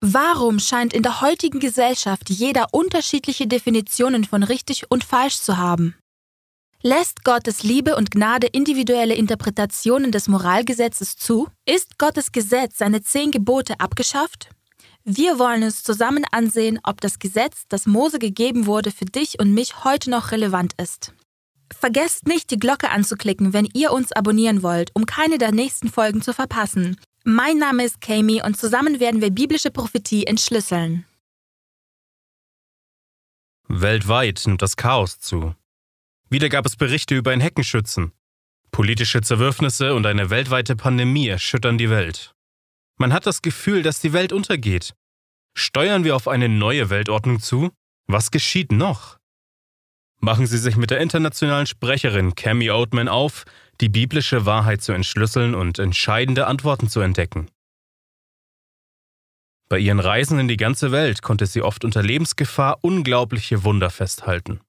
Warum scheint in der heutigen Gesellschaft jeder unterschiedliche Definitionen von richtig und falsch zu haben? Lässt Gottes Liebe und Gnade individuelle Interpretationen des Moralgesetzes zu? Ist Gottes Gesetz, seine zehn Gebote, abgeschafft? Wir wollen uns zusammen ansehen, ob das Gesetz, das Mose gegeben wurde, für dich und mich heute noch relevant ist. Vergesst nicht, die Glocke anzuklicken, wenn ihr uns abonnieren wollt, um keine der nächsten Folgen zu verpassen. Mein Name ist Kami und zusammen werden wir biblische Prophetie entschlüsseln. Weltweit nimmt das Chaos zu. Wieder gab es Berichte über ein Heckenschützen. Politische Zerwürfnisse und eine weltweite Pandemie erschüttern die Welt. Man hat das Gefühl, dass die Welt untergeht. Steuern wir auf eine neue Weltordnung zu? Was geschieht noch? Machen Sie sich mit der internationalen Sprecherin Cami Oatman auf, die biblische Wahrheit zu entschlüsseln und entscheidende Antworten zu entdecken. Bei ihren Reisen in die ganze Welt konnte sie oft unter Lebensgefahr unglaubliche Wunder festhalten.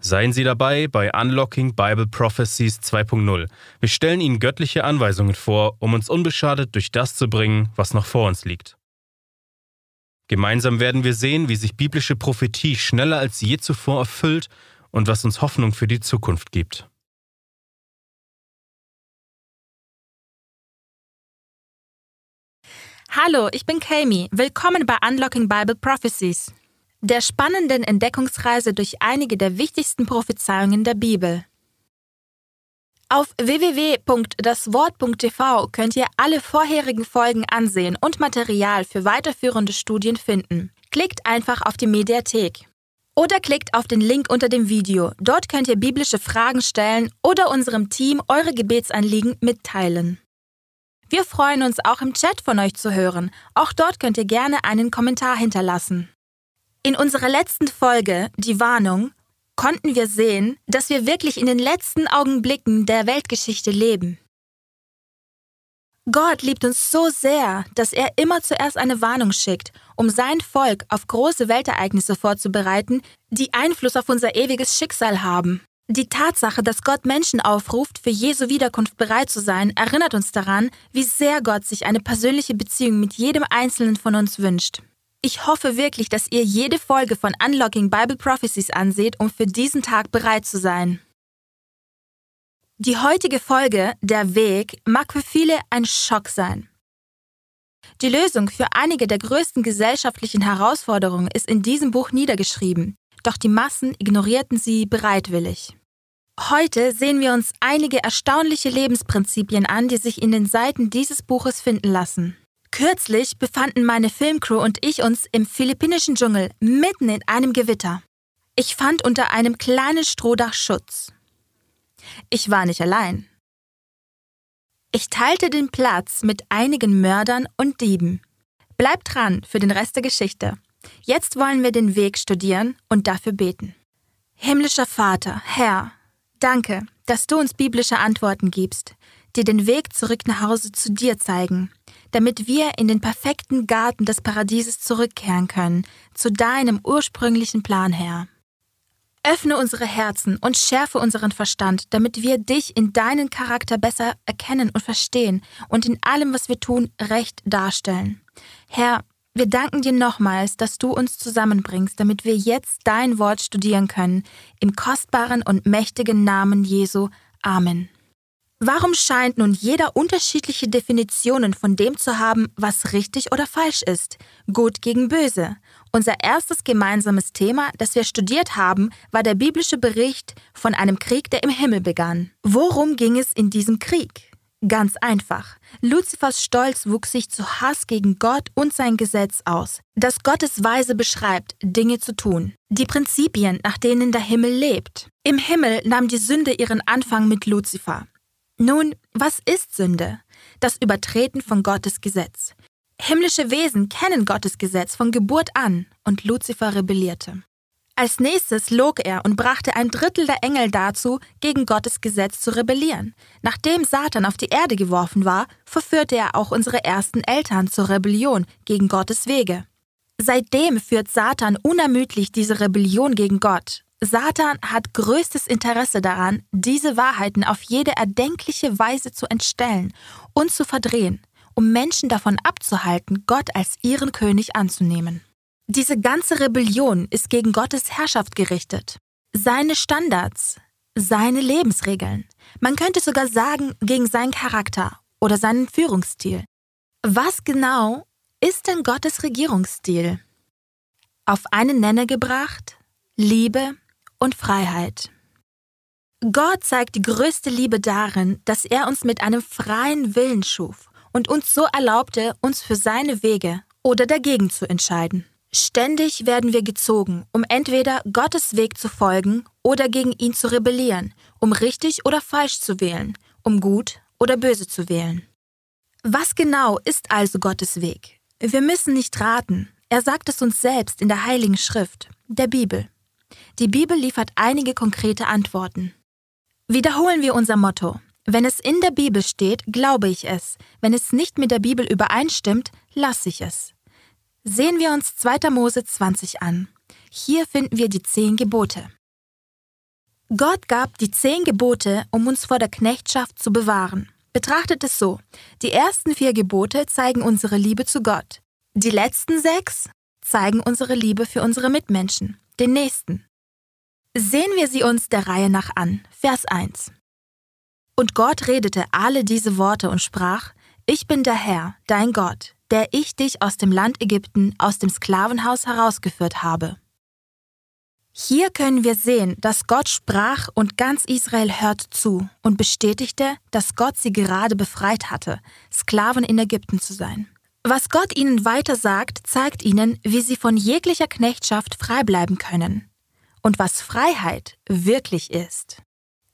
Seien Sie dabei bei Unlocking Bible Prophecies 2.0. Wir stellen Ihnen göttliche Anweisungen vor, um uns unbeschadet durch das zu bringen, was noch vor uns liegt. Gemeinsam werden wir sehen, wie sich biblische Prophetie schneller als je zuvor erfüllt und was uns Hoffnung für die Zukunft gibt. Hallo, ich bin Kami. Willkommen bei Unlocking Bible Prophecies der spannenden Entdeckungsreise durch einige der wichtigsten Prophezeiungen der Bibel. Auf www.daswort.tv könnt ihr alle vorherigen Folgen ansehen und Material für weiterführende Studien finden. Klickt einfach auf die Mediathek. Oder klickt auf den Link unter dem Video. Dort könnt ihr biblische Fragen stellen oder unserem Team eure Gebetsanliegen mitteilen. Wir freuen uns auch im Chat von euch zu hören. Auch dort könnt ihr gerne einen Kommentar hinterlassen. In unserer letzten Folge, die Warnung, konnten wir sehen, dass wir wirklich in den letzten Augenblicken der Weltgeschichte leben. Gott liebt uns so sehr, dass er immer zuerst eine Warnung schickt, um sein Volk auf große Weltereignisse vorzubereiten, die Einfluss auf unser ewiges Schicksal haben. Die Tatsache, dass Gott Menschen aufruft, für Jesu Wiederkunft bereit zu sein, erinnert uns daran, wie sehr Gott sich eine persönliche Beziehung mit jedem Einzelnen von uns wünscht. Ich hoffe wirklich, dass ihr jede Folge von Unlocking Bible Prophecies anseht, um für diesen Tag bereit zu sein. Die heutige Folge, der Weg, mag für viele ein Schock sein. Die Lösung für einige der größten gesellschaftlichen Herausforderungen ist in diesem Buch niedergeschrieben, doch die Massen ignorierten sie bereitwillig. Heute sehen wir uns einige erstaunliche Lebensprinzipien an, die sich in den Seiten dieses Buches finden lassen. Kürzlich befanden meine Filmcrew und ich uns im philippinischen Dschungel mitten in einem Gewitter. Ich fand unter einem kleinen Strohdach Schutz. Ich war nicht allein. Ich teilte den Platz mit einigen Mördern und Dieben. Bleibt dran für den Rest der Geschichte. Jetzt wollen wir den Weg studieren und dafür beten. Himmlischer Vater, Herr, danke, dass du uns biblische Antworten gibst, die den Weg zurück nach Hause zu dir zeigen damit wir in den perfekten Garten des Paradieses zurückkehren können, zu deinem ursprünglichen Plan, Herr. Öffne unsere Herzen und schärfe unseren Verstand, damit wir dich in deinen Charakter besser erkennen und verstehen und in allem, was wir tun, recht darstellen. Herr, wir danken dir nochmals, dass du uns zusammenbringst, damit wir jetzt dein Wort studieren können, im kostbaren und mächtigen Namen Jesu. Amen. Warum scheint nun jeder unterschiedliche Definitionen von dem zu haben, was richtig oder falsch ist? Gut gegen böse. Unser erstes gemeinsames Thema, das wir studiert haben, war der biblische Bericht von einem Krieg, der im Himmel begann. Worum ging es in diesem Krieg? Ganz einfach. Luzifers Stolz wuchs sich zu Hass gegen Gott und sein Gesetz aus, das Gottes Weise beschreibt, Dinge zu tun. Die Prinzipien, nach denen der Himmel lebt. Im Himmel nahm die Sünde ihren Anfang mit Luzifer. Nun, was ist Sünde? Das Übertreten von Gottes Gesetz. Himmlische Wesen kennen Gottes Gesetz von Geburt an und Luzifer rebellierte. Als nächstes log er und brachte ein Drittel der Engel dazu, gegen Gottes Gesetz zu rebellieren. Nachdem Satan auf die Erde geworfen war, verführte er auch unsere ersten Eltern zur Rebellion gegen Gottes Wege. Seitdem führt Satan unermüdlich diese Rebellion gegen Gott, Satan hat größtes Interesse daran, diese Wahrheiten auf jede erdenkliche Weise zu entstellen und zu verdrehen um Menschen davon abzuhalten, Gott als ihren König anzunehmen. Diese ganze Rebellion ist gegen Gottes Herrschaft gerichtet. Seine Standards, seine Lebensregeln. Man könnte sogar sagen, gegen seinen Charakter oder seinen Führungsstil. Was genau ist denn Gottes Regierungsstil? Auf einen Nenner gebracht, Liebe und Freiheit. Gott zeigt die größte Liebe darin, dass er uns mit einem freien Willen schuf und uns so erlaubte, uns für seine Wege oder dagegen zu entscheiden. Ständig werden wir gezogen, um entweder Gottes Weg zu folgen oder gegen ihn zu rebellieren, um richtig oder falsch zu wählen, um gut oder böse zu wählen. Was genau ist also Gottes Weg? Wir müssen nicht raten. Er sagt es uns selbst in der Heiligen Schrift, der Bibel. Die Bibel liefert einige konkrete Antworten. Wiederholen wir unser Motto. Wenn es in der Bibel steht, glaube ich es. Wenn es nicht mit der Bibel übereinstimmt, lasse ich es. Sehen wir uns 2. Mose 20 an. Hier finden wir die zehn Gebote. Gott gab die zehn Gebote, um uns vor der Knechtschaft zu bewahren. Betrachtet es so. Die ersten vier Gebote zeigen unsere Liebe zu Gott. Die letzten sechs zeigen unsere Liebe für unsere Mitmenschen, den Nächsten. Sehen wir sie uns der Reihe nach an. Vers 1. Und Gott redete alle diese Worte und sprach, Ich bin der Herr, dein Gott, der ich dich aus dem Land Ägypten, aus dem Sklavenhaus herausgeführt habe. Hier können wir sehen, dass Gott sprach und ganz Israel hört zu und bestätigte, dass Gott sie gerade befreit hatte, Sklaven in Ägypten zu sein. Was Gott ihnen weiter sagt, zeigt ihnen, wie sie von jeglicher Knechtschaft frei bleiben können und was Freiheit wirklich ist.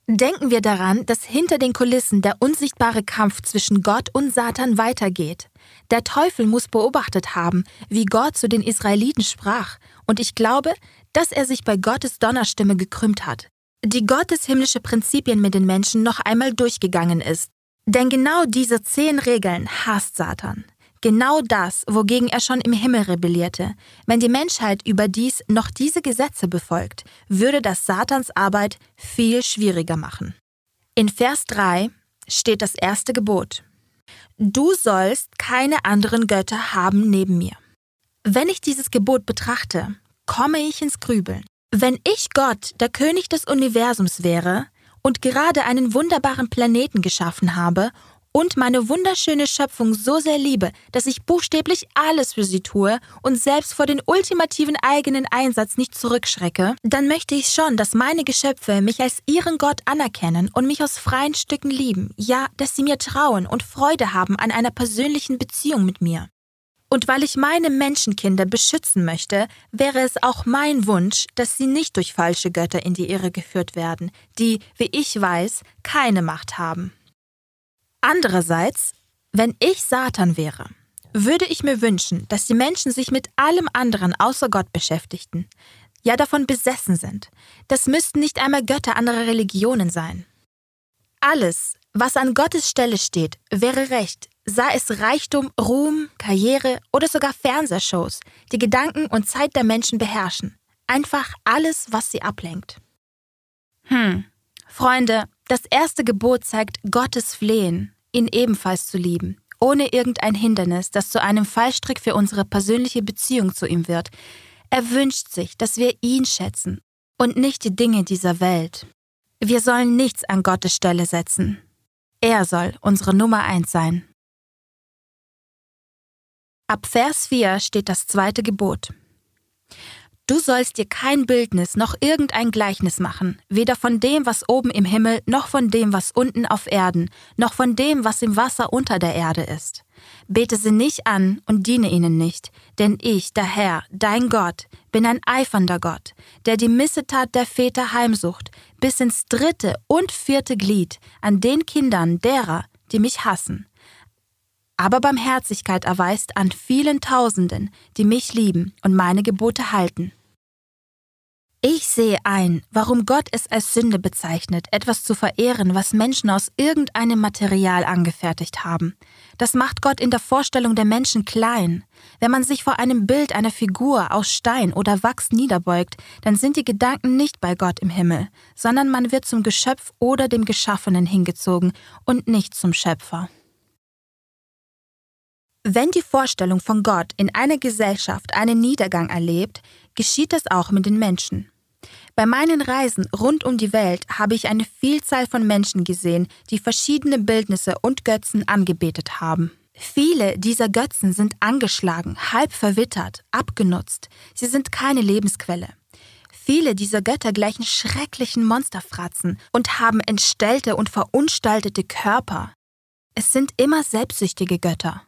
Denken wir daran, dass hinter den Kulissen der unsichtbare Kampf zwischen Gott und Satan weitergeht. Der Teufel muss beobachtet haben, wie Gott zu den Israeliten sprach, und ich glaube, dass er sich bei Gottes Donnerstimme gekrümmt hat, die Gottes himmlische Prinzipien mit den Menschen noch einmal durchgegangen ist. Denn genau diese zehn Regeln hasst Satan. Genau das, wogegen er schon im Himmel rebellierte. Wenn die Menschheit überdies noch diese Gesetze befolgt, würde das Satans Arbeit viel schwieriger machen. In Vers 3 steht das erste Gebot. Du sollst keine anderen Götter haben neben mir. Wenn ich dieses Gebot betrachte, komme ich ins Grübeln. Wenn ich Gott, der König des Universums wäre und gerade einen wunderbaren Planeten geschaffen habe und meine wunderschöne Schöpfung so sehr liebe, dass ich buchstäblich alles für sie tue und selbst vor den ultimativen eigenen Einsatz nicht zurückschrecke, dann möchte ich schon, dass meine Geschöpfe mich als ihren Gott anerkennen und mich aus freien Stücken lieben, ja, dass sie mir trauen und Freude haben an einer persönlichen Beziehung mit mir. Und weil ich meine Menschenkinder beschützen möchte, wäre es auch mein Wunsch, dass sie nicht durch falsche Götter in die Irre geführt werden, die, wie ich weiß, keine Macht haben. Andererseits, wenn ich Satan wäre, würde ich mir wünschen, dass die Menschen sich mit allem anderen außer Gott beschäftigten, ja davon besessen sind. Das müssten nicht einmal Götter anderer Religionen sein. Alles, was an Gottes Stelle steht, wäre recht, sei es Reichtum, Ruhm, Karriere oder sogar Fernsehshows, die Gedanken und Zeit der Menschen beherrschen. Einfach alles, was sie ablenkt. Hm, Freunde, das erste Gebot zeigt Gottes Flehen, ihn ebenfalls zu lieben, ohne irgendein Hindernis, das zu einem Fallstrick für unsere persönliche Beziehung zu ihm wird. Er wünscht sich, dass wir ihn schätzen und nicht die Dinge dieser Welt. Wir sollen nichts an Gottes Stelle setzen. Er soll unsere Nummer eins sein. Ab Vers 4 steht das zweite Gebot. Du sollst dir kein Bildnis noch irgendein Gleichnis machen, weder von dem, was oben im Himmel, noch von dem, was unten auf Erden, noch von dem, was im Wasser unter der Erde ist. Bete sie nicht an und diene ihnen nicht, denn ich, der Herr, dein Gott, bin ein eifernder Gott, der die Missetat der Väter heimsucht, bis ins dritte und vierte Glied an den Kindern derer, die mich hassen. Aber Barmherzigkeit erweist an vielen Tausenden, die mich lieben und meine Gebote halten. Ich sehe ein, warum Gott es als Sünde bezeichnet, etwas zu verehren, was Menschen aus irgendeinem Material angefertigt haben. Das macht Gott in der Vorstellung der Menschen klein. Wenn man sich vor einem Bild einer Figur aus Stein oder Wachs niederbeugt, dann sind die Gedanken nicht bei Gott im Himmel, sondern man wird zum Geschöpf oder dem Geschaffenen hingezogen und nicht zum Schöpfer. Wenn die Vorstellung von Gott in einer Gesellschaft einen Niedergang erlebt, geschieht das auch mit den Menschen. Bei meinen Reisen rund um die Welt habe ich eine Vielzahl von Menschen gesehen, die verschiedene Bildnisse und Götzen angebetet haben. Viele dieser Götzen sind angeschlagen, halb verwittert, abgenutzt. Sie sind keine Lebensquelle. Viele dieser Götter gleichen schrecklichen Monsterfratzen und haben entstellte und verunstaltete Körper. Es sind immer selbstsüchtige Götter.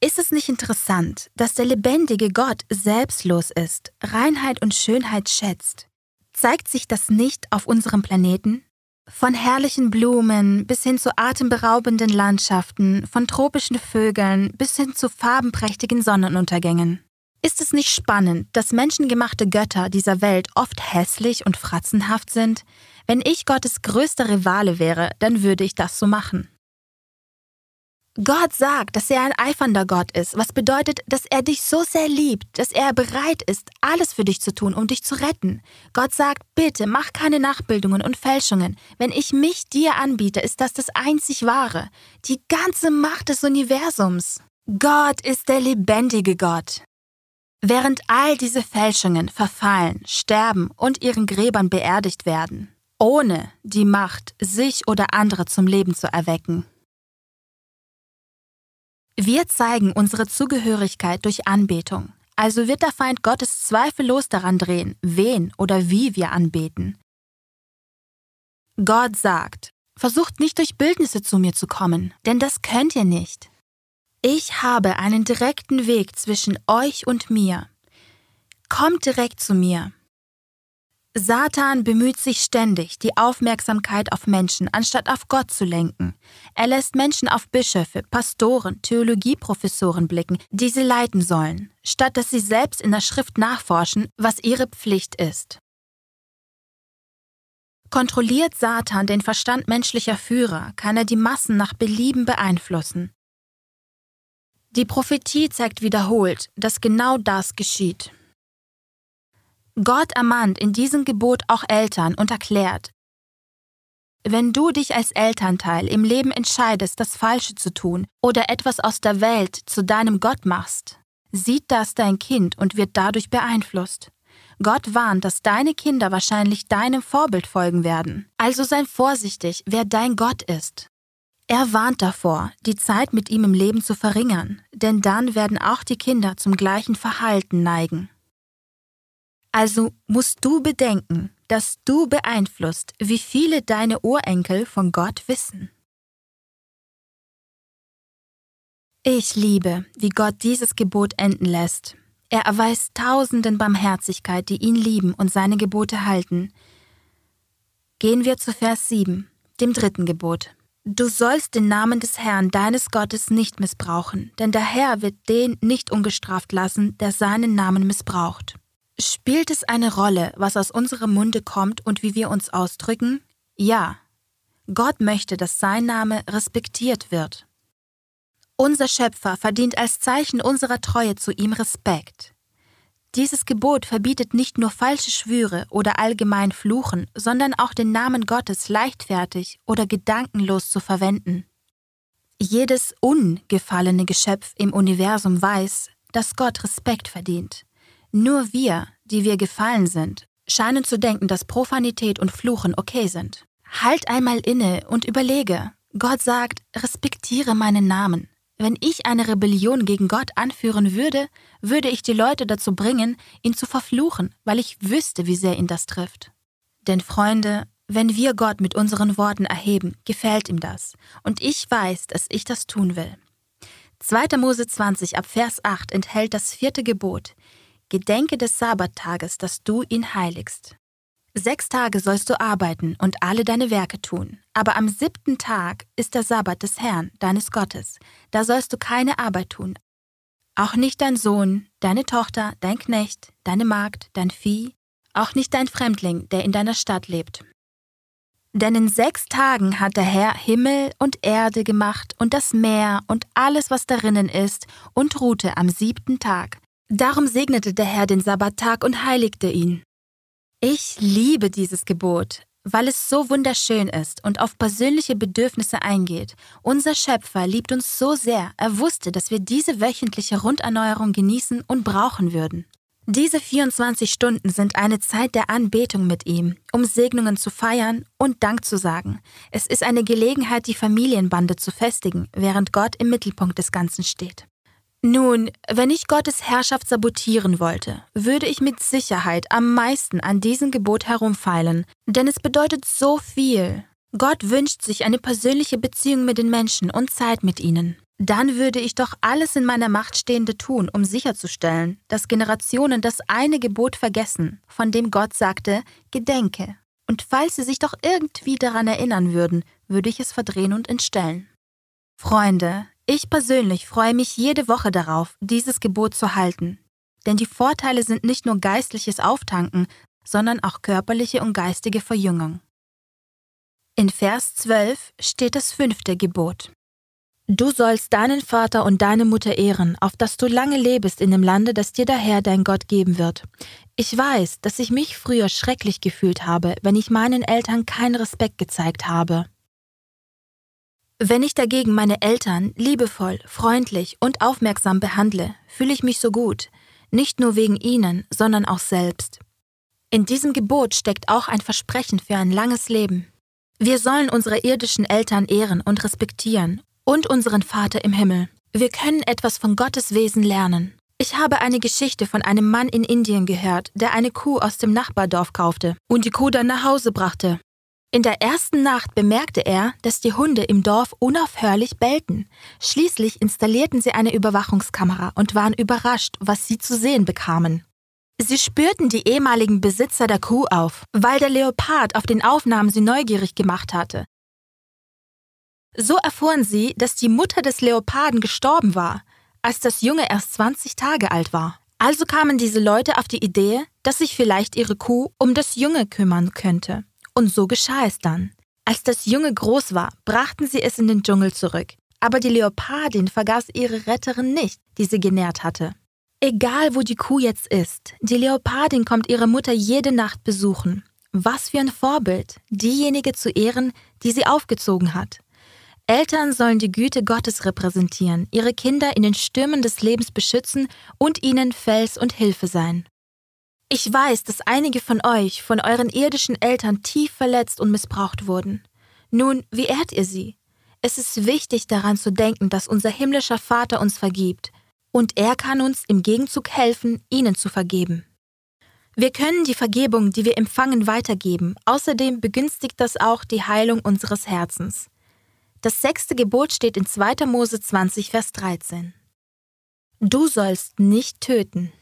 Ist es nicht interessant, dass der lebendige Gott selbstlos ist, Reinheit und Schönheit schätzt? Zeigt sich das nicht auf unserem Planeten? Von herrlichen Blumen bis hin zu atemberaubenden Landschaften, von tropischen Vögeln bis hin zu farbenprächtigen Sonnenuntergängen. Ist es nicht spannend, dass menschengemachte Götter dieser Welt oft hässlich und fratzenhaft sind? Wenn ich Gottes größter Rivale wäre, dann würde ich das so machen. Gott sagt, dass er ein eifernder Gott ist, was bedeutet, dass er dich so sehr liebt, dass er bereit ist, alles für dich zu tun, um dich zu retten. Gott sagt, bitte mach keine Nachbildungen und Fälschungen. Wenn ich mich dir anbiete, ist das das einzig wahre, die ganze Macht des Universums. Gott ist der lebendige Gott. Während all diese Fälschungen verfallen, sterben und ihren Gräbern beerdigt werden, ohne die Macht, sich oder andere zum Leben zu erwecken. Wir zeigen unsere Zugehörigkeit durch Anbetung, also wird der Feind Gottes zweifellos daran drehen, wen oder wie wir anbeten. Gott sagt, versucht nicht durch Bildnisse zu mir zu kommen, denn das könnt ihr nicht. Ich habe einen direkten Weg zwischen euch und mir. Kommt direkt zu mir. Satan bemüht sich ständig, die Aufmerksamkeit auf Menschen anstatt auf Gott zu lenken. Er lässt Menschen auf Bischöfe, Pastoren, Theologieprofessoren blicken, die sie leiten sollen, statt dass sie selbst in der Schrift nachforschen, was ihre Pflicht ist. Kontrolliert Satan den Verstand menschlicher Führer, kann er die Massen nach Belieben beeinflussen. Die Prophetie zeigt wiederholt, dass genau das geschieht. Gott ermahnt in diesem Gebot auch Eltern und erklärt, wenn du dich als Elternteil im Leben entscheidest, das Falsche zu tun oder etwas aus der Welt zu deinem Gott machst, sieht das dein Kind und wird dadurch beeinflusst. Gott warnt, dass deine Kinder wahrscheinlich deinem Vorbild folgen werden. Also sei vorsichtig, wer dein Gott ist. Er warnt davor, die Zeit mit ihm im Leben zu verringern, denn dann werden auch die Kinder zum gleichen Verhalten neigen. Also musst du bedenken, dass du beeinflusst, wie viele deine Urenkel von Gott wissen. Ich liebe, wie Gott dieses Gebot enden lässt. Er erweist Tausenden Barmherzigkeit, die ihn lieben und seine Gebote halten. Gehen wir zu Vers 7, dem dritten Gebot. Du sollst den Namen des Herrn deines Gottes nicht missbrauchen, denn der Herr wird den nicht ungestraft lassen, der seinen Namen missbraucht. Spielt es eine Rolle, was aus unserem Munde kommt und wie wir uns ausdrücken? Ja. Gott möchte, dass sein Name respektiert wird. Unser Schöpfer verdient als Zeichen unserer Treue zu ihm Respekt. Dieses Gebot verbietet nicht nur falsche Schwüre oder allgemein Fluchen, sondern auch den Namen Gottes leichtfertig oder gedankenlos zu verwenden. Jedes ungefallene Geschöpf im Universum weiß, dass Gott Respekt verdient. Nur wir, die wir gefallen sind, scheinen zu denken, dass Profanität und Fluchen okay sind. Halt einmal inne und überlege. Gott sagt, respektiere meinen Namen. Wenn ich eine Rebellion gegen Gott anführen würde, würde ich die Leute dazu bringen, ihn zu verfluchen, weil ich wüsste, wie sehr ihn das trifft. Denn Freunde, wenn wir Gott mit unseren Worten erheben, gefällt ihm das. Und ich weiß, dass ich das tun will. 2. Mose 20 ab Vers 8 enthält das vierte Gebot. Gedenke des Sabbattages, dass du ihn heiligst. Sechs Tage sollst du arbeiten und alle deine Werke tun, aber am siebten Tag ist der Sabbat des Herrn, deines Gottes, da sollst du keine Arbeit tun, auch nicht dein Sohn, deine Tochter, dein Knecht, deine Magd, dein Vieh, auch nicht dein Fremdling, der in deiner Stadt lebt. Denn in sechs Tagen hat der Herr Himmel und Erde gemacht und das Meer und alles, was darinnen ist, und ruhte am siebten Tag. Darum segnete der Herr den Sabbattag und heiligte ihn. Ich liebe dieses Gebot. weil es so wunderschön ist und auf persönliche Bedürfnisse eingeht. Unser Schöpfer liebt uns so sehr, er wusste, dass wir diese wöchentliche Runderneuerung genießen und brauchen würden. Diese 24 Stunden sind eine Zeit der Anbetung mit ihm, um Segnungen zu feiern und Dank zu sagen. Es ist eine Gelegenheit, die Familienbande zu festigen, während Gott im Mittelpunkt des Ganzen steht. Nun, wenn ich Gottes Herrschaft sabotieren wollte, würde ich mit Sicherheit am meisten an diesem Gebot herumfeilen, denn es bedeutet so viel. Gott wünscht sich eine persönliche Beziehung mit den Menschen und Zeit mit ihnen dann würde ich doch alles in meiner Macht Stehende tun, um sicherzustellen, dass Generationen das eine Gebot vergessen, von dem Gott sagte, Gedenke. Und falls sie sich doch irgendwie daran erinnern würden, würde ich es verdrehen und entstellen. Freunde, ich persönlich freue mich jede Woche darauf, dieses Gebot zu halten. Denn die Vorteile sind nicht nur geistliches Auftanken, sondern auch körperliche und geistige Verjüngung. In Vers 12 steht das fünfte Gebot. Du sollst deinen Vater und deine Mutter ehren, auf dass du lange lebst in dem Lande, das dir der Herr dein Gott geben wird. Ich weiß, dass ich mich früher schrecklich gefühlt habe, wenn ich meinen Eltern keinen Respekt gezeigt habe. Wenn ich dagegen meine Eltern liebevoll, freundlich und aufmerksam behandle, fühle ich mich so gut, nicht nur wegen ihnen, sondern auch selbst. In diesem Gebot steckt auch ein Versprechen für ein langes Leben. Wir sollen unsere irdischen Eltern ehren und respektieren und unseren Vater im Himmel. Wir können etwas von Gottes Wesen lernen. Ich habe eine Geschichte von einem Mann in Indien gehört, der eine Kuh aus dem Nachbardorf kaufte und die Kuh dann nach Hause brachte. In der ersten Nacht bemerkte er, dass die Hunde im Dorf unaufhörlich bellten. Schließlich installierten sie eine Überwachungskamera und waren überrascht, was sie zu sehen bekamen. Sie spürten die ehemaligen Besitzer der Kuh auf, weil der Leopard auf den Aufnahmen sie neugierig gemacht hatte. So erfuhren sie, dass die Mutter des Leoparden gestorben war, als das Junge erst 20 Tage alt war. Also kamen diese Leute auf die Idee, dass sich vielleicht ihre Kuh um das Junge kümmern könnte. Und so geschah es dann. Als das Junge groß war, brachten sie es in den Dschungel zurück. Aber die Leopardin vergaß ihre Retterin nicht, die sie genährt hatte. Egal wo die Kuh jetzt ist, die Leopardin kommt ihre Mutter jede Nacht besuchen. Was für ein Vorbild, diejenige zu ehren, die sie aufgezogen hat. Eltern sollen die Güte Gottes repräsentieren, ihre Kinder in den Stürmen des Lebens beschützen und ihnen Fels und Hilfe sein. Ich weiß, dass einige von euch von euren irdischen Eltern tief verletzt und missbraucht wurden. Nun, wie ehrt ihr sie? Es ist wichtig daran zu denken, dass unser himmlischer Vater uns vergibt, und er kann uns im Gegenzug helfen, ihnen zu vergeben. Wir können die Vergebung, die wir empfangen, weitergeben. Außerdem begünstigt das auch die Heilung unseres Herzens. Das sechste Gebot steht in 2. Mose 20, Vers 13. Du sollst nicht töten.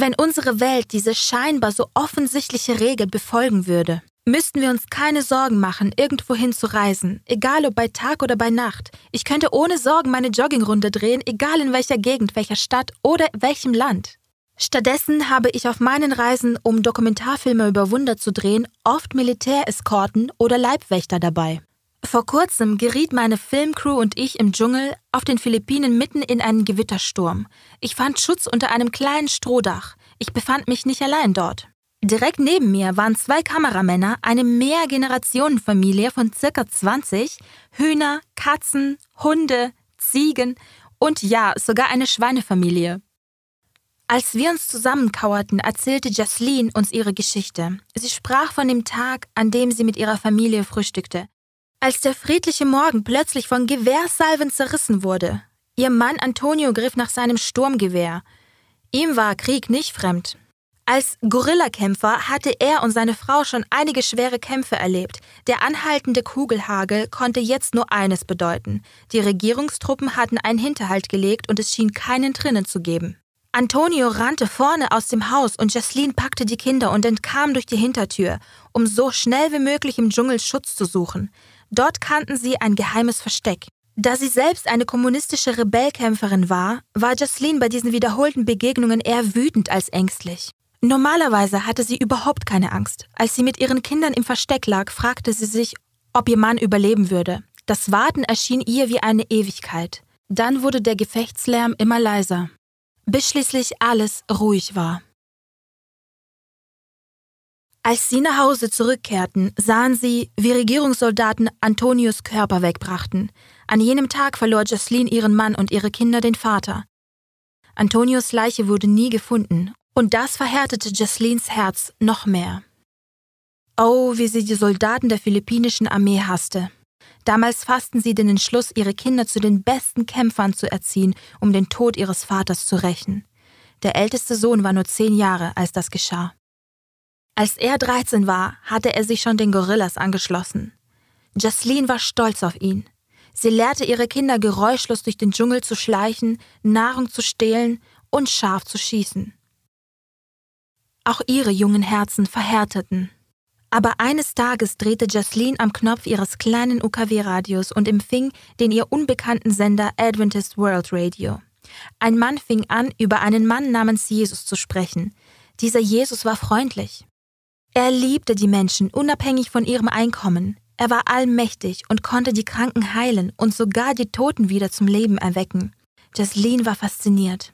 Wenn unsere Welt diese scheinbar so offensichtliche Regel befolgen würde, müssten wir uns keine Sorgen machen, irgendwohin zu reisen, egal ob bei Tag oder bei Nacht. Ich könnte ohne Sorgen meine Joggingrunde drehen, egal in welcher Gegend, welcher Stadt oder welchem Land. Stattdessen habe ich auf meinen Reisen, um Dokumentarfilme über Wunder zu drehen, oft Militäreskorten oder Leibwächter dabei. Vor kurzem geriet meine Filmcrew und ich im Dschungel auf den Philippinen mitten in einen Gewittersturm. Ich fand Schutz unter einem kleinen Strohdach. Ich befand mich nicht allein dort. Direkt neben mir waren zwei Kameramänner, eine Mehrgenerationenfamilie von circa 20, Hühner, Katzen, Hunde, Ziegen und ja, sogar eine Schweinefamilie. Als wir uns zusammenkauerten, erzählte Jasleen uns ihre Geschichte. Sie sprach von dem Tag, an dem sie mit ihrer Familie frühstückte. Als der friedliche Morgen plötzlich von Gewehrsalven zerrissen wurde, ihr Mann Antonio griff nach seinem Sturmgewehr. Ihm war Krieg nicht fremd. Als Guerillakämpfer hatte er und seine Frau schon einige schwere Kämpfe erlebt. Der anhaltende Kugelhagel konnte jetzt nur eines bedeuten. Die Regierungstruppen hatten einen Hinterhalt gelegt und es schien keinen drinnen zu geben. Antonio rannte vorne aus dem Haus und Jaslin packte die Kinder und entkam durch die Hintertür, um so schnell wie möglich im Dschungel Schutz zu suchen. Dort kannten sie ein geheimes Versteck. Da sie selbst eine kommunistische Rebellkämpferin war, war Jocelyn bei diesen wiederholten Begegnungen eher wütend als ängstlich. Normalerweise hatte sie überhaupt keine Angst. Als sie mit ihren Kindern im Versteck lag, fragte sie sich, ob ihr Mann überleben würde. Das Warten erschien ihr wie eine Ewigkeit. Dann wurde der Gefechtslärm immer leiser, bis schließlich alles ruhig war. Als sie nach Hause zurückkehrten, sahen sie, wie Regierungssoldaten Antonius Körper wegbrachten. An jenem Tag verlor Jocelyn ihren Mann und ihre Kinder den Vater. Antonius Leiche wurde nie gefunden, und das verhärtete Jocelyns Herz noch mehr. Oh, wie sie die Soldaten der philippinischen Armee hasste. Damals fassten sie den Entschluss, ihre Kinder zu den besten Kämpfern zu erziehen, um den Tod ihres Vaters zu rächen. Der älteste Sohn war nur zehn Jahre, als das geschah. Als er 13 war, hatte er sich schon den Gorillas angeschlossen. Jocelyn war stolz auf ihn. Sie lehrte ihre Kinder geräuschlos durch den Dschungel zu schleichen, Nahrung zu stehlen und scharf zu schießen. Auch ihre jungen Herzen verhärteten. Aber eines Tages drehte Jocelyn am Knopf ihres kleinen UKW-Radios und empfing den ihr unbekannten Sender Adventist World Radio. Ein Mann fing an, über einen Mann namens Jesus zu sprechen. Dieser Jesus war freundlich. Er liebte die Menschen unabhängig von ihrem Einkommen. Er war allmächtig und konnte die Kranken heilen und sogar die Toten wieder zum Leben erwecken. Jocelyn war fasziniert.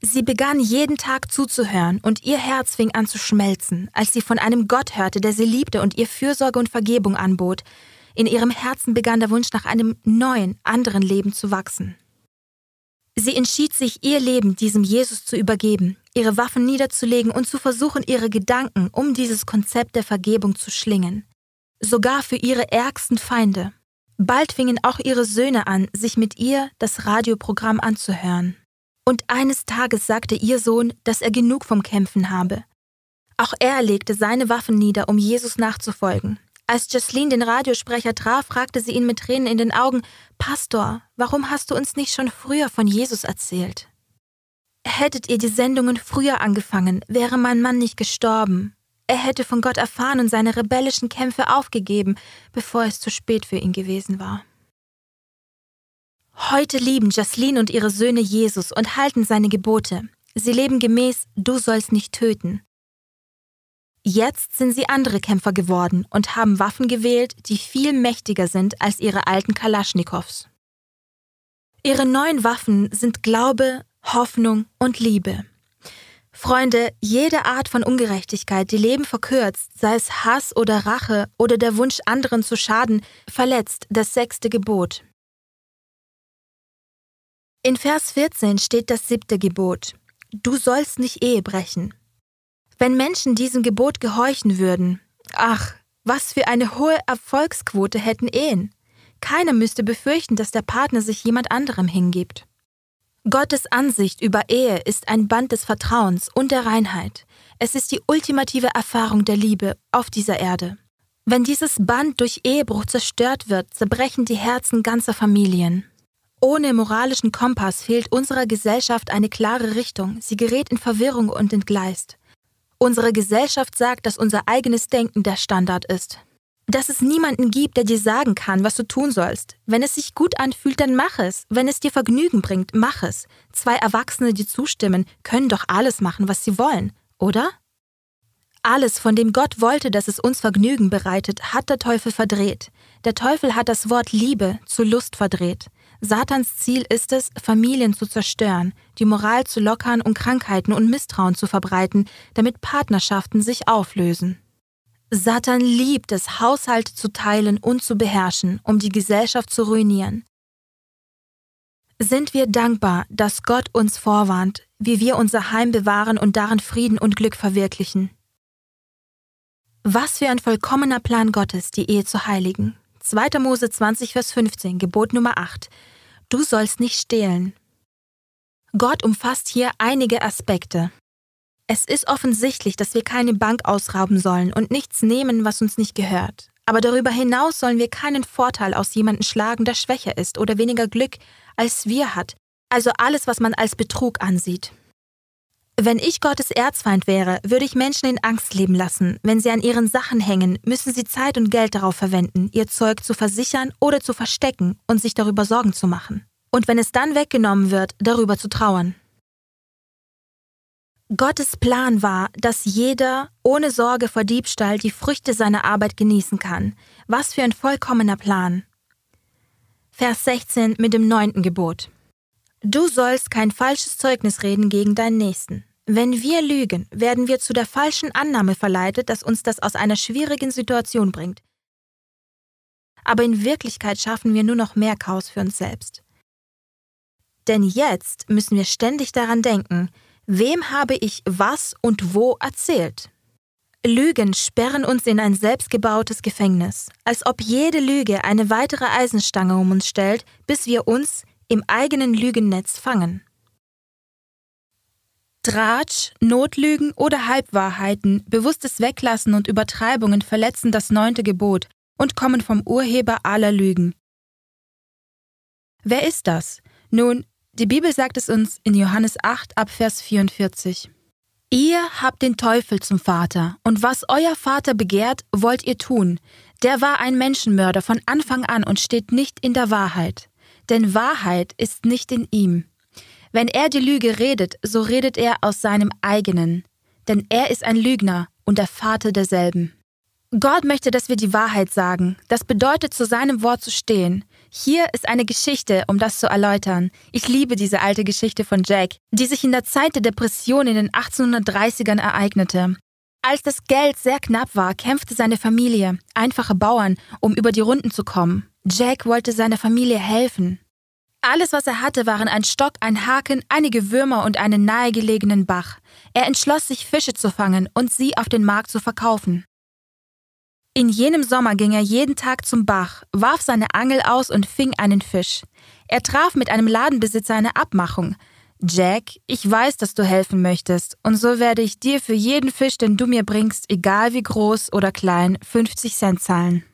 Sie begann jeden Tag zuzuhören und ihr Herz fing an zu schmelzen, als sie von einem Gott hörte, der sie liebte und ihr Fürsorge und Vergebung anbot. In ihrem Herzen begann der Wunsch nach einem neuen, anderen Leben zu wachsen. Sie entschied sich, ihr Leben diesem Jesus zu übergeben, ihre Waffen niederzulegen und zu versuchen, ihre Gedanken um dieses Konzept der Vergebung zu schlingen. Sogar für ihre ärgsten Feinde. Bald fingen auch ihre Söhne an, sich mit ihr das Radioprogramm anzuhören. Und eines Tages sagte ihr Sohn, dass er genug vom Kämpfen habe. Auch er legte seine Waffen nieder, um Jesus nachzufolgen. Als Jocelyn den Radiosprecher traf, fragte sie ihn mit Tränen in den Augen, Pastor, warum hast du uns nicht schon früher von Jesus erzählt? Hättet ihr die Sendungen früher angefangen, wäre mein Mann nicht gestorben. Er hätte von Gott erfahren und seine rebellischen Kämpfe aufgegeben, bevor es zu spät für ihn gewesen war. Heute lieben Jocelyn und ihre Söhne Jesus und halten seine Gebote. Sie leben gemäß Du sollst nicht töten. Jetzt sind sie andere Kämpfer geworden und haben Waffen gewählt, die viel mächtiger sind als ihre alten Kalaschnikows. Ihre neuen Waffen sind Glaube, Hoffnung und Liebe. Freunde, jede Art von Ungerechtigkeit, die Leben verkürzt, sei es Hass oder Rache oder der Wunsch, anderen zu schaden, verletzt das sechste Gebot. In Vers 14 steht das siebte Gebot. Du sollst nicht Ehe brechen. Wenn Menschen diesem Gebot gehorchen würden, ach, was für eine hohe Erfolgsquote hätten Ehen. Keiner müsste befürchten, dass der Partner sich jemand anderem hingibt. Gottes Ansicht über Ehe ist ein Band des Vertrauens und der Reinheit. Es ist die ultimative Erfahrung der Liebe auf dieser Erde. Wenn dieses Band durch Ehebruch zerstört wird, zerbrechen die Herzen ganzer Familien. Ohne moralischen Kompass fehlt unserer Gesellschaft eine klare Richtung, sie gerät in Verwirrung und entgleist. Unsere Gesellschaft sagt, dass unser eigenes Denken der Standard ist. Dass es niemanden gibt, der dir sagen kann, was du tun sollst. Wenn es sich gut anfühlt, dann mach es. Wenn es dir Vergnügen bringt, mach es. Zwei Erwachsene, die zustimmen, können doch alles machen, was sie wollen, oder? Alles, von dem Gott wollte, dass es uns Vergnügen bereitet, hat der Teufel verdreht. Der Teufel hat das Wort Liebe zu Lust verdreht. Satans Ziel ist es, Familien zu zerstören, die Moral zu lockern und Krankheiten und Misstrauen zu verbreiten, damit Partnerschaften sich auflösen. Satan liebt es, Haushalte zu teilen und zu beherrschen, um die Gesellschaft zu ruinieren. Sind wir dankbar, dass Gott uns vorwarnt, wie wir unser Heim bewahren und darin Frieden und Glück verwirklichen. Was für ein vollkommener Plan Gottes, die Ehe zu heiligen. 2. Mose 20, Vers 15, Gebot Nummer 8. Du sollst nicht stehlen. Gott umfasst hier einige Aspekte. Es ist offensichtlich, dass wir keine Bank ausrauben sollen und nichts nehmen, was uns nicht gehört. Aber darüber hinaus sollen wir keinen Vorteil aus jemandem schlagen, der schwächer ist oder weniger Glück als wir hat. Also alles, was man als Betrug ansieht. Wenn ich Gottes Erzfeind wäre, würde ich Menschen in Angst leben lassen. Wenn sie an ihren Sachen hängen, müssen sie Zeit und Geld darauf verwenden, ihr Zeug zu versichern oder zu verstecken und sich darüber Sorgen zu machen. Und wenn es dann weggenommen wird, darüber zu trauern. Gottes Plan war, dass jeder ohne Sorge vor Diebstahl die Früchte seiner Arbeit genießen kann. Was für ein vollkommener Plan. Vers 16 mit dem neunten Gebot. Du sollst kein falsches Zeugnis reden gegen deinen Nächsten. Wenn wir lügen, werden wir zu der falschen Annahme verleitet, dass uns das aus einer schwierigen Situation bringt. Aber in Wirklichkeit schaffen wir nur noch mehr Chaos für uns selbst. Denn jetzt müssen wir ständig daran denken, wem habe ich was und wo erzählt. Lügen sperren uns in ein selbstgebautes Gefängnis, als ob jede Lüge eine weitere Eisenstange um uns stellt, bis wir uns im eigenen Lügennetz fangen. Tratsch, Notlügen oder Halbwahrheiten, bewusstes Weglassen und Übertreibungen verletzen das neunte Gebot und kommen vom Urheber aller Lügen. Wer ist das? Nun, die Bibel sagt es uns in Johannes 8 ab Vers 44. Ihr habt den Teufel zum Vater, und was euer Vater begehrt, wollt ihr tun. Der war ein Menschenmörder von Anfang an und steht nicht in der Wahrheit. Denn Wahrheit ist nicht in ihm. Wenn er die Lüge redet, so redet er aus seinem eigenen. Denn er ist ein Lügner und der Vater derselben. Gott möchte, dass wir die Wahrheit sagen. Das bedeutet, zu seinem Wort zu stehen. Hier ist eine Geschichte, um das zu erläutern. Ich liebe diese alte Geschichte von Jack, die sich in der Zeit der Depression in den 1830ern ereignete. Als das Geld sehr knapp war, kämpfte seine Familie, einfache Bauern, um über die Runden zu kommen. Jack wollte seiner Familie helfen. Alles, was er hatte, waren ein Stock, ein Haken, einige Würmer und einen nahegelegenen Bach. Er entschloss sich, Fische zu fangen und sie auf den Markt zu verkaufen. In jenem Sommer ging er jeden Tag zum Bach, warf seine Angel aus und fing einen Fisch. Er traf mit einem Ladenbesitzer eine Abmachung. Jack, ich weiß, dass du helfen möchtest, und so werde ich dir für jeden Fisch, den du mir bringst, egal wie groß oder klein, 50 Cent zahlen.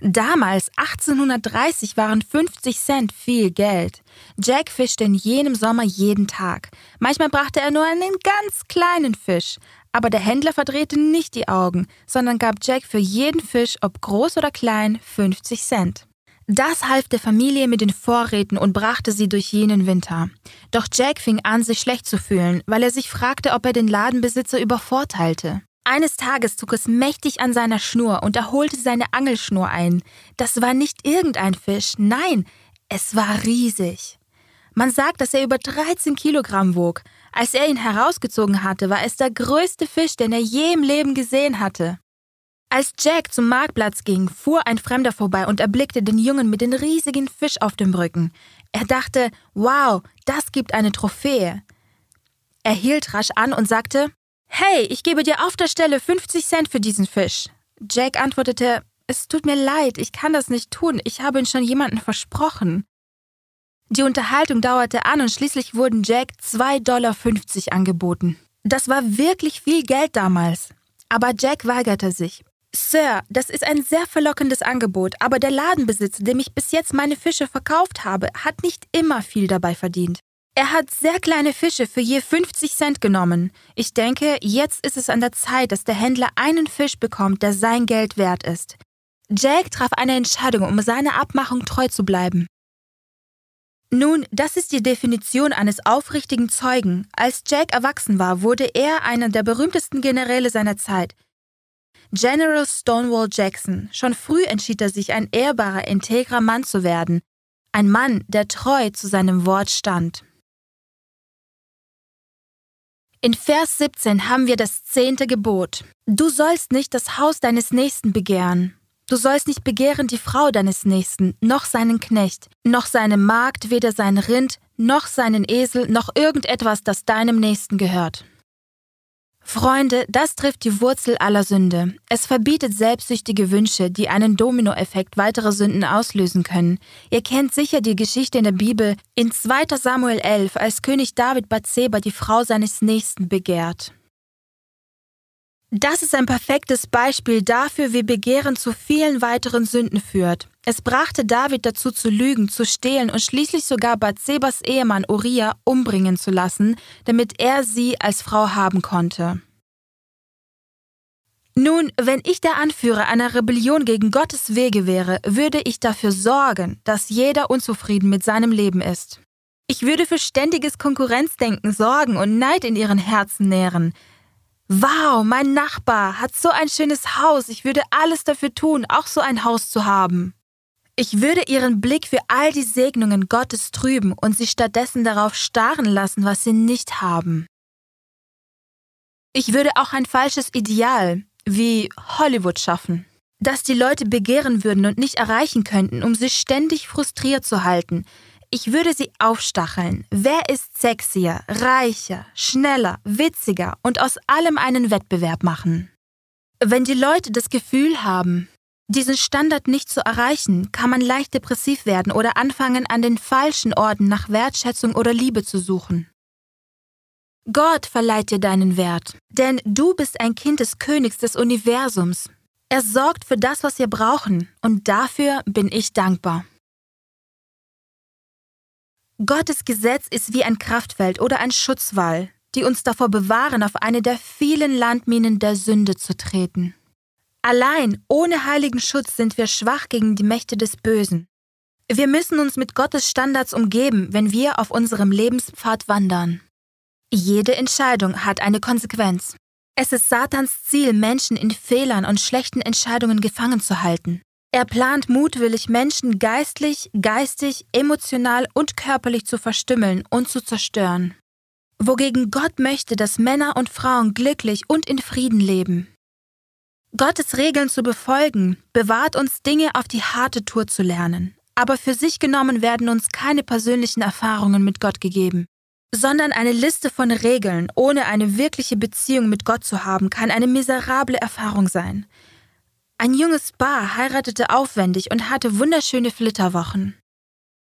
Damals, 1830, waren 50 Cent viel Geld. Jack fischte in jenem Sommer jeden Tag. Manchmal brachte er nur einen ganz kleinen Fisch, aber der Händler verdrehte nicht die Augen, sondern gab Jack für jeden Fisch, ob groß oder klein, 50 Cent. Das half der Familie mit den Vorräten und brachte sie durch jenen Winter. Doch Jack fing an, sich schlecht zu fühlen, weil er sich fragte, ob er den Ladenbesitzer übervorteilte. Eines Tages zog es mächtig an seiner Schnur und er holte seine Angelschnur ein. Das war nicht irgendein Fisch, nein, es war riesig. Man sagt, dass er über 13 Kilogramm wog. Als er ihn herausgezogen hatte, war es der größte Fisch, den er je im Leben gesehen hatte. Als Jack zum Marktplatz ging, fuhr ein Fremder vorbei und erblickte den Jungen mit dem riesigen Fisch auf dem Rücken. Er dachte, wow, das gibt eine Trophäe. Er hielt rasch an und sagte, Hey, ich gebe dir auf der Stelle 50 Cent für diesen Fisch. Jack antwortete, es tut mir leid, ich kann das nicht tun, ich habe ihn schon jemandem versprochen. Die Unterhaltung dauerte an und schließlich wurden Jack 2,50 Dollar angeboten. Das war wirklich viel Geld damals. Aber Jack weigerte sich. Sir, das ist ein sehr verlockendes Angebot, aber der Ladenbesitzer, dem ich bis jetzt meine Fische verkauft habe, hat nicht immer viel dabei verdient. Er hat sehr kleine Fische für je 50 Cent genommen. Ich denke, jetzt ist es an der Zeit, dass der Händler einen Fisch bekommt, der sein Geld wert ist. Jack traf eine Entscheidung, um seiner Abmachung treu zu bleiben. Nun, das ist die Definition eines aufrichtigen Zeugen. Als Jack erwachsen war, wurde er einer der berühmtesten Generäle seiner Zeit. General Stonewall Jackson. Schon früh entschied er sich, ein ehrbarer, integrer Mann zu werden. Ein Mann, der treu zu seinem Wort stand. In Vers 17 haben wir das zehnte Gebot. Du sollst nicht das Haus deines Nächsten begehren. Du sollst nicht begehren die Frau deines Nächsten, noch seinen Knecht, noch seine Magd, weder sein Rind, noch seinen Esel, noch irgendetwas, das deinem Nächsten gehört. Freunde, das trifft die Wurzel aller Sünde. Es verbietet selbstsüchtige Wünsche, die einen Dominoeffekt weiterer Sünden auslösen können. Ihr kennt sicher die Geschichte in der Bibel in 2. Samuel 11, als König David Bathseba die Frau seines Nächsten begehrt. Das ist ein perfektes Beispiel dafür, wie Begehren zu vielen weiteren Sünden führt. Es brachte David dazu zu lügen, zu stehlen und schließlich sogar Bathsebas Ehemann Uriah umbringen zu lassen, damit er sie als Frau haben konnte. Nun, wenn ich der Anführer einer Rebellion gegen Gottes Wege wäre, würde ich dafür sorgen, dass jeder unzufrieden mit seinem Leben ist. Ich würde für ständiges Konkurrenzdenken sorgen und Neid in ihren Herzen nähren. Wow, mein Nachbar hat so ein schönes Haus. Ich würde alles dafür tun, auch so ein Haus zu haben. Ich würde ihren Blick für all die Segnungen Gottes trüben und sie stattdessen darauf starren lassen, was sie nicht haben. Ich würde auch ein falsches Ideal wie Hollywood schaffen, das die Leute begehren würden und nicht erreichen könnten, um sie ständig frustriert zu halten. Ich würde sie aufstacheln. Wer ist sexier, reicher, schneller, witziger und aus allem einen Wettbewerb machen? Wenn die Leute das Gefühl haben, diesen Standard nicht zu erreichen, kann man leicht depressiv werden oder anfangen, an den falschen Orten nach Wertschätzung oder Liebe zu suchen. Gott verleiht dir deinen Wert, denn du bist ein Kind des Königs des Universums. Er sorgt für das, was wir brauchen, und dafür bin ich dankbar. Gottes Gesetz ist wie ein Kraftfeld oder ein Schutzwall, die uns davor bewahren, auf eine der vielen Landminen der Sünde zu treten. Allein ohne heiligen Schutz sind wir schwach gegen die Mächte des Bösen. Wir müssen uns mit Gottes Standards umgeben, wenn wir auf unserem Lebenspfad wandern. Jede Entscheidung hat eine Konsequenz. Es ist Satans Ziel, Menschen in Fehlern und schlechten Entscheidungen gefangen zu halten. Er plant mutwillig, Menschen geistlich, geistig, emotional und körperlich zu verstümmeln und zu zerstören. Wogegen Gott möchte, dass Männer und Frauen glücklich und in Frieden leben. Gottes Regeln zu befolgen, bewahrt uns Dinge auf die harte Tour zu lernen. Aber für sich genommen werden uns keine persönlichen Erfahrungen mit Gott gegeben sondern eine Liste von Regeln, ohne eine wirkliche Beziehung mit Gott zu haben, kann eine miserable Erfahrung sein. Ein junges Paar heiratete aufwendig und hatte wunderschöne Flitterwochen.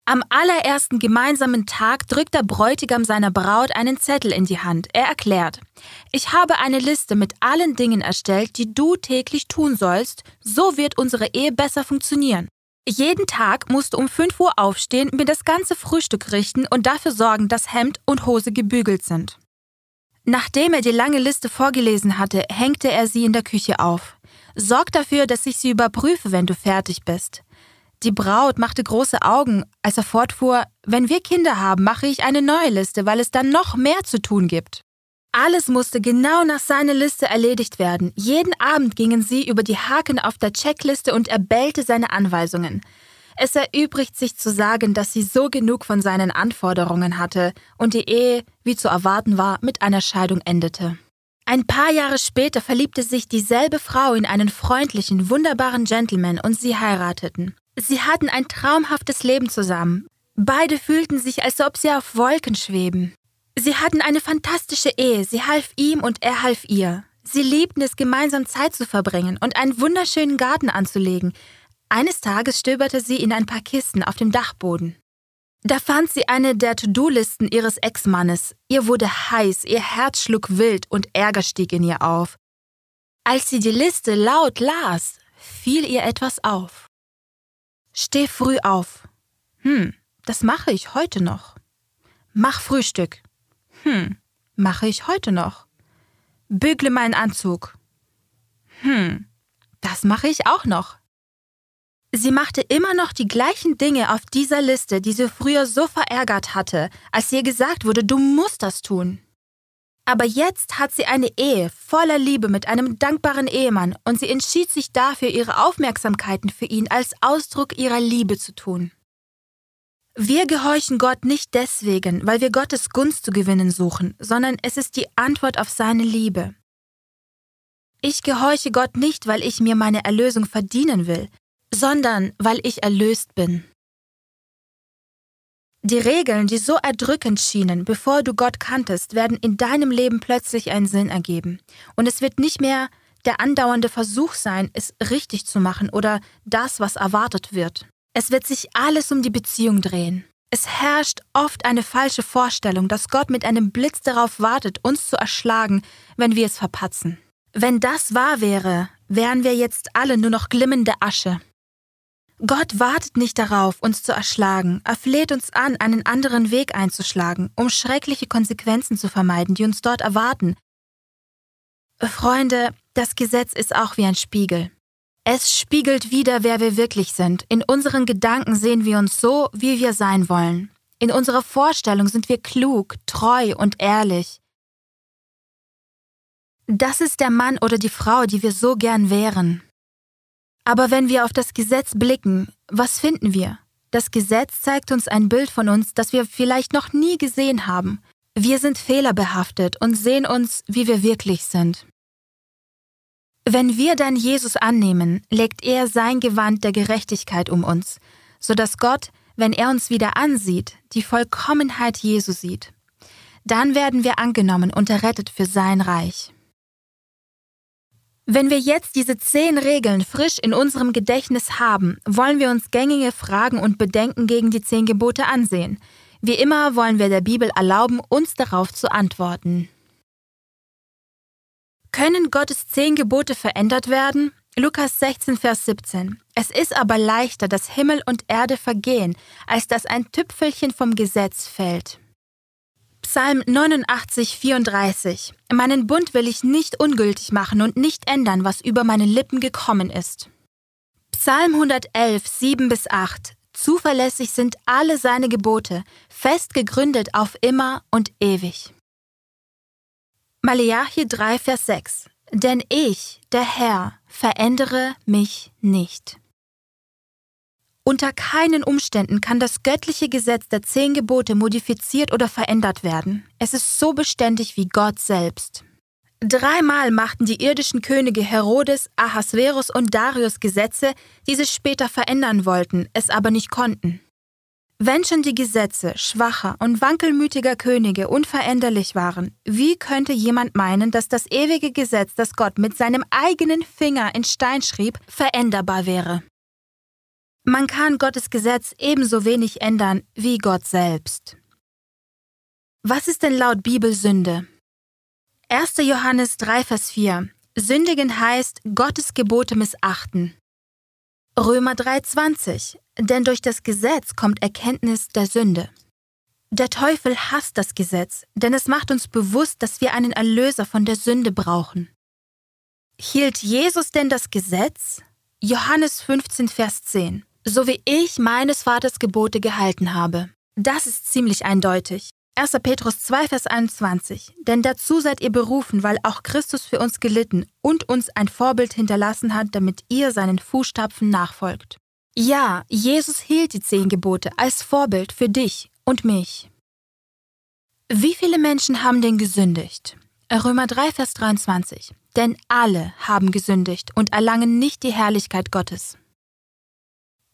Am allerersten gemeinsamen Tag drückt der Bräutigam seiner Braut einen Zettel in die Hand. Er erklärt, ich habe eine Liste mit allen Dingen erstellt, die du täglich tun sollst, so wird unsere Ehe besser funktionieren. Jeden Tag musst du um 5 Uhr aufstehen, mir das ganze Frühstück richten und dafür sorgen, dass Hemd und Hose gebügelt sind. Nachdem er die lange Liste vorgelesen hatte, hängte er sie in der Küche auf. Sorg dafür, dass ich sie überprüfe, wenn du fertig bist. Die Braut machte große Augen, als er fortfuhr, wenn wir Kinder haben, mache ich eine neue Liste, weil es dann noch mehr zu tun gibt. Alles musste genau nach seiner Liste erledigt werden. Jeden Abend gingen sie über die Haken auf der Checkliste und er bellte seine Anweisungen. Es erübrigt sich zu sagen, dass sie so genug von seinen Anforderungen hatte und die Ehe, wie zu erwarten war, mit einer Scheidung endete. Ein paar Jahre später verliebte sich dieselbe Frau in einen freundlichen, wunderbaren Gentleman und sie heirateten. Sie hatten ein traumhaftes Leben zusammen. Beide fühlten sich, als ob sie auf Wolken schweben. Sie hatten eine fantastische Ehe, sie half ihm und er half ihr. Sie liebten es, gemeinsam Zeit zu verbringen und einen wunderschönen Garten anzulegen. Eines Tages stöberte sie in ein paar Kisten auf dem Dachboden. Da fand sie eine der To-Do-Listen ihres Ex-Mannes. Ihr wurde heiß, ihr Herz schlug wild und Ärger stieg in ihr auf. Als sie die Liste laut las, fiel ihr etwas auf. Steh früh auf. Hm, das mache ich heute noch. Mach Frühstück. Hm, mache ich heute noch. Bügle meinen Anzug. Hm, das mache ich auch noch. Sie machte immer noch die gleichen Dinge auf dieser Liste, die sie früher so verärgert hatte, als ihr gesagt wurde, du musst das tun. Aber jetzt hat sie eine Ehe voller Liebe mit einem dankbaren Ehemann und sie entschied sich dafür, ihre Aufmerksamkeiten für ihn als Ausdruck ihrer Liebe zu tun. Wir gehorchen Gott nicht deswegen, weil wir Gottes Gunst zu gewinnen suchen, sondern es ist die Antwort auf seine Liebe. Ich gehorche Gott nicht, weil ich mir meine Erlösung verdienen will, sondern weil ich erlöst bin. Die Regeln, die so erdrückend schienen, bevor du Gott kanntest, werden in deinem Leben plötzlich einen Sinn ergeben. Und es wird nicht mehr der andauernde Versuch sein, es richtig zu machen oder das, was erwartet wird. Es wird sich alles um die Beziehung drehen. Es herrscht oft eine falsche Vorstellung, dass Gott mit einem Blitz darauf wartet, uns zu erschlagen, wenn wir es verpatzen. Wenn das wahr wäre, wären wir jetzt alle nur noch glimmende Asche. Gott wartet nicht darauf, uns zu erschlagen, er fleht uns an, einen anderen Weg einzuschlagen, um schreckliche Konsequenzen zu vermeiden, die uns dort erwarten. Freunde, das Gesetz ist auch wie ein Spiegel. Es spiegelt wieder, wer wir wirklich sind. In unseren Gedanken sehen wir uns so, wie wir sein wollen. In unserer Vorstellung sind wir klug, treu und ehrlich. Das ist der Mann oder die Frau, die wir so gern wären. Aber wenn wir auf das Gesetz blicken, was finden wir? Das Gesetz zeigt uns ein Bild von uns, das wir vielleicht noch nie gesehen haben. Wir sind fehlerbehaftet und sehen uns, wie wir wirklich sind. Wenn wir dann Jesus annehmen, legt er sein Gewand der Gerechtigkeit um uns, so dass Gott, wenn er uns wieder ansieht, die Vollkommenheit Jesu sieht. Dann werden wir angenommen und errettet für sein Reich. Wenn wir jetzt diese zehn Regeln frisch in unserem Gedächtnis haben, wollen wir uns gängige Fragen und Bedenken gegen die zehn Gebote ansehen. Wie immer wollen wir der Bibel erlauben, uns darauf zu antworten. Können Gottes zehn Gebote verändert werden? Lukas 16, Vers 17. Es ist aber leichter, dass Himmel und Erde vergehen, als dass ein Tüpfelchen vom Gesetz fällt. Psalm 89, 34. Meinen Bund will ich nicht ungültig machen und nicht ändern, was über meine Lippen gekommen ist. Psalm 111, 7 bis 8. Zuverlässig sind alle seine Gebote, fest gegründet auf immer und ewig. Maleachi 3, Vers 6. Denn ich, der Herr, verändere mich nicht. Unter keinen Umständen kann das göttliche Gesetz der zehn Gebote modifiziert oder verändert werden. Es ist so beständig wie Gott selbst. Dreimal machten die irdischen Könige Herodes, Ahasverus und Darius Gesetze, die sie später verändern wollten, es aber nicht konnten. Wenn schon die Gesetze schwacher und wankelmütiger Könige unveränderlich waren, wie könnte jemand meinen, dass das ewige Gesetz, das Gott mit seinem eigenen Finger in Stein schrieb, veränderbar wäre? Man kann Gottes Gesetz ebenso wenig ändern wie Gott selbst. Was ist denn laut Bibel Sünde? 1. Johannes 3, Vers 4. Sündigen heißt Gottes Gebote missachten. Römer 3,20 Denn durch das Gesetz kommt Erkenntnis der Sünde. Der Teufel hasst das Gesetz, denn es macht uns bewusst, dass wir einen Erlöser von der Sünde brauchen. Hielt Jesus denn das Gesetz? Johannes 15, Vers 10. So wie ich meines Vaters Gebote gehalten habe. Das ist ziemlich eindeutig. 1. Petrus 2, Vers 21. Denn dazu seid ihr berufen, weil auch Christus für uns gelitten und uns ein Vorbild hinterlassen hat, damit ihr seinen Fußstapfen nachfolgt. Ja, Jesus hielt die zehn Gebote als Vorbild für dich und mich. Wie viele Menschen haben denn gesündigt? Römer 3, Vers 23. Denn alle haben gesündigt und erlangen nicht die Herrlichkeit Gottes.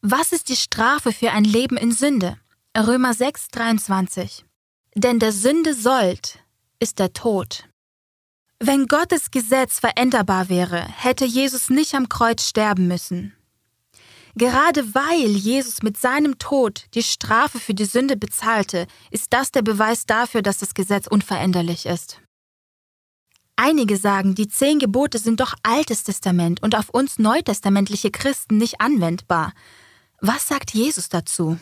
Was ist die Strafe für ein Leben in Sünde? Römer 6, 23. Denn der Sünde Sold ist der Tod. Wenn Gottes Gesetz veränderbar wäre, hätte Jesus nicht am Kreuz sterben müssen. Gerade weil Jesus mit seinem Tod die Strafe für die Sünde bezahlte, ist das der Beweis dafür, dass das Gesetz unveränderlich ist. Einige sagen, die zehn Gebote sind doch Altes Testament und auf uns neutestamentliche Christen nicht anwendbar. Was sagt Jesus dazu?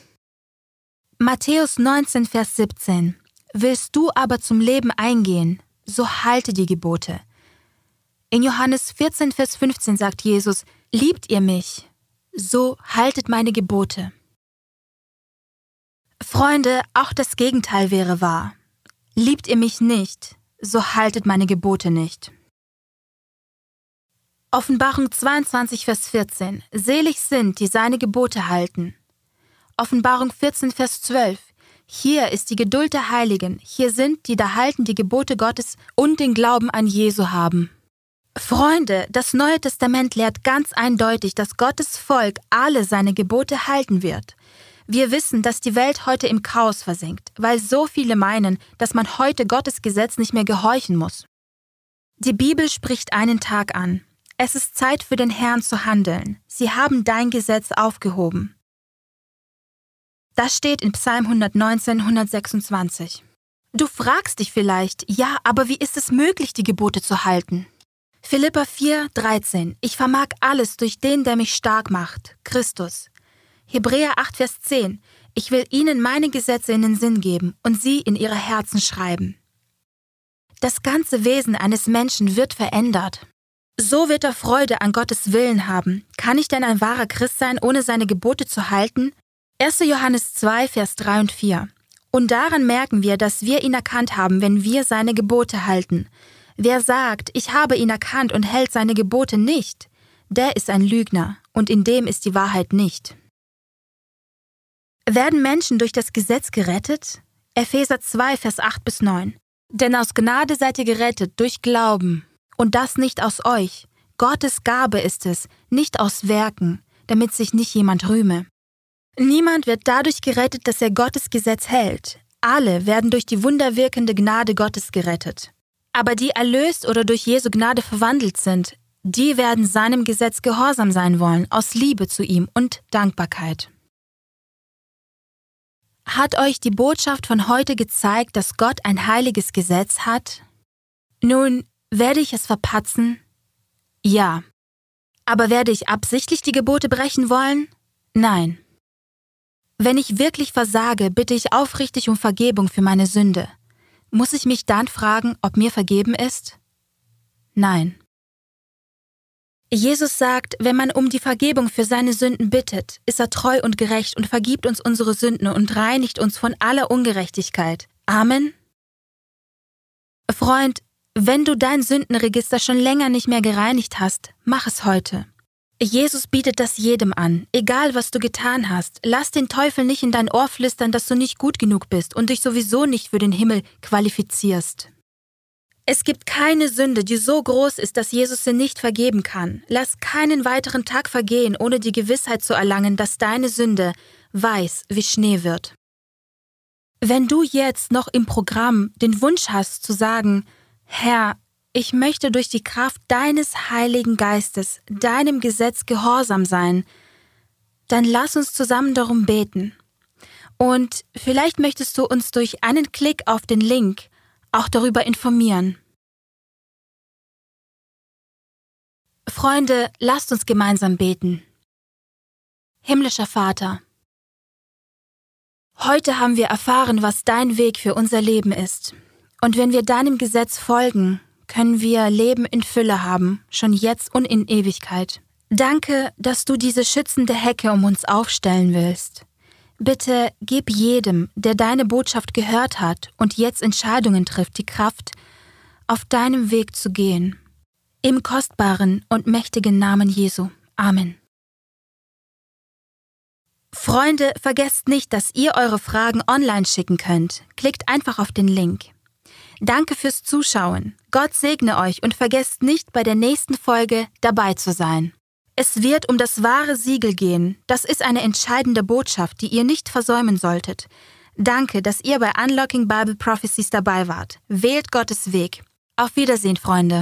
Matthäus 19, Vers 17. Willst du aber zum Leben eingehen, so halte die Gebote. In Johannes 14, Vers 15 sagt Jesus, Liebt ihr mich, so haltet meine Gebote. Freunde, auch das Gegenteil wäre wahr. Liebt ihr mich nicht, so haltet meine Gebote nicht. Offenbarung 22, Vers 14. Selig sind, die seine Gebote halten. Offenbarung 14, Vers 12. Hier ist die Geduld der Heiligen, hier sind, die da halten die Gebote Gottes und den Glauben an Jesu haben. Freunde, das Neue Testament lehrt ganz eindeutig, dass Gottes Volk alle seine Gebote halten wird. Wir wissen, dass die Welt heute im Chaos versinkt, weil so viele meinen, dass man heute Gottes Gesetz nicht mehr gehorchen muss. Die Bibel spricht einen Tag an. Es ist Zeit für den Herrn zu handeln. Sie haben dein Gesetz aufgehoben. Das steht in Psalm 119, 126. Du fragst dich vielleicht, ja, aber wie ist es möglich, die Gebote zu halten? Philippa 4, 13. Ich vermag alles durch den, der mich stark macht, Christus. Hebräer 8, Vers 10. Ich will ihnen meine Gesetze in den Sinn geben und sie in ihre Herzen schreiben. Das ganze Wesen eines Menschen wird verändert. So wird er Freude an Gottes Willen haben. Kann ich denn ein wahrer Christ sein, ohne seine Gebote zu halten? 1. Johannes 2, Vers 3 und 4. Und daran merken wir, dass wir ihn erkannt haben, wenn wir seine Gebote halten. Wer sagt, ich habe ihn erkannt und hält seine Gebote nicht, der ist ein Lügner, und in dem ist die Wahrheit nicht. Werden Menschen durch das Gesetz gerettet? Epheser 2, Vers 8 bis 9. Denn aus Gnade seid ihr gerettet durch Glauben. Und das nicht aus euch. Gottes Gabe ist es, nicht aus Werken, damit sich nicht jemand rühme. Niemand wird dadurch gerettet, dass er Gottes Gesetz hält. Alle werden durch die wunderwirkende Gnade Gottes gerettet. Aber die erlöst oder durch Jesu Gnade verwandelt sind, die werden seinem Gesetz gehorsam sein wollen, aus Liebe zu ihm und Dankbarkeit. Hat euch die Botschaft von heute gezeigt, dass Gott ein heiliges Gesetz hat? Nun, werde ich es verpatzen? Ja. Aber werde ich absichtlich die Gebote brechen wollen? Nein. Wenn ich wirklich versage, bitte ich aufrichtig um Vergebung für meine Sünde. Muss ich mich dann fragen, ob mir vergeben ist? Nein. Jesus sagt, wenn man um die Vergebung für seine Sünden bittet, ist er treu und gerecht und vergibt uns unsere Sünden und reinigt uns von aller Ungerechtigkeit. Amen. Freund, wenn du dein Sündenregister schon länger nicht mehr gereinigt hast, mach es heute. Jesus bietet das jedem an, egal was du getan hast. Lass den Teufel nicht in dein Ohr flüstern, dass du nicht gut genug bist und dich sowieso nicht für den Himmel qualifizierst. Es gibt keine Sünde, die so groß ist, dass Jesus sie nicht vergeben kann. Lass keinen weiteren Tag vergehen, ohne die Gewissheit zu erlangen, dass deine Sünde weiß wie Schnee wird. Wenn du jetzt noch im Programm den Wunsch hast zu sagen, Herr, ich möchte durch die Kraft deines Heiligen Geistes deinem Gesetz gehorsam sein, dann lass uns zusammen darum beten. Und vielleicht möchtest du uns durch einen Klick auf den Link auch darüber informieren. Freunde, lasst uns gemeinsam beten. Himmlischer Vater, heute haben wir erfahren, was dein Weg für unser Leben ist. Und wenn wir deinem Gesetz folgen, können wir Leben in Fülle haben, schon jetzt und in Ewigkeit. Danke, dass du diese schützende Hecke um uns aufstellen willst. Bitte gib jedem, der deine Botschaft gehört hat und jetzt Entscheidungen trifft, die Kraft, auf deinem Weg zu gehen. Im kostbaren und mächtigen Namen Jesu. Amen. Freunde, vergesst nicht, dass ihr eure Fragen online schicken könnt. Klickt einfach auf den Link. Danke fürs Zuschauen. Gott segne euch und vergesst nicht, bei der nächsten Folge dabei zu sein. Es wird um das wahre Siegel gehen. Das ist eine entscheidende Botschaft, die ihr nicht versäumen solltet. Danke, dass ihr bei Unlocking Bible Prophecies dabei wart. Wählt Gottes Weg. Auf Wiedersehen, Freunde.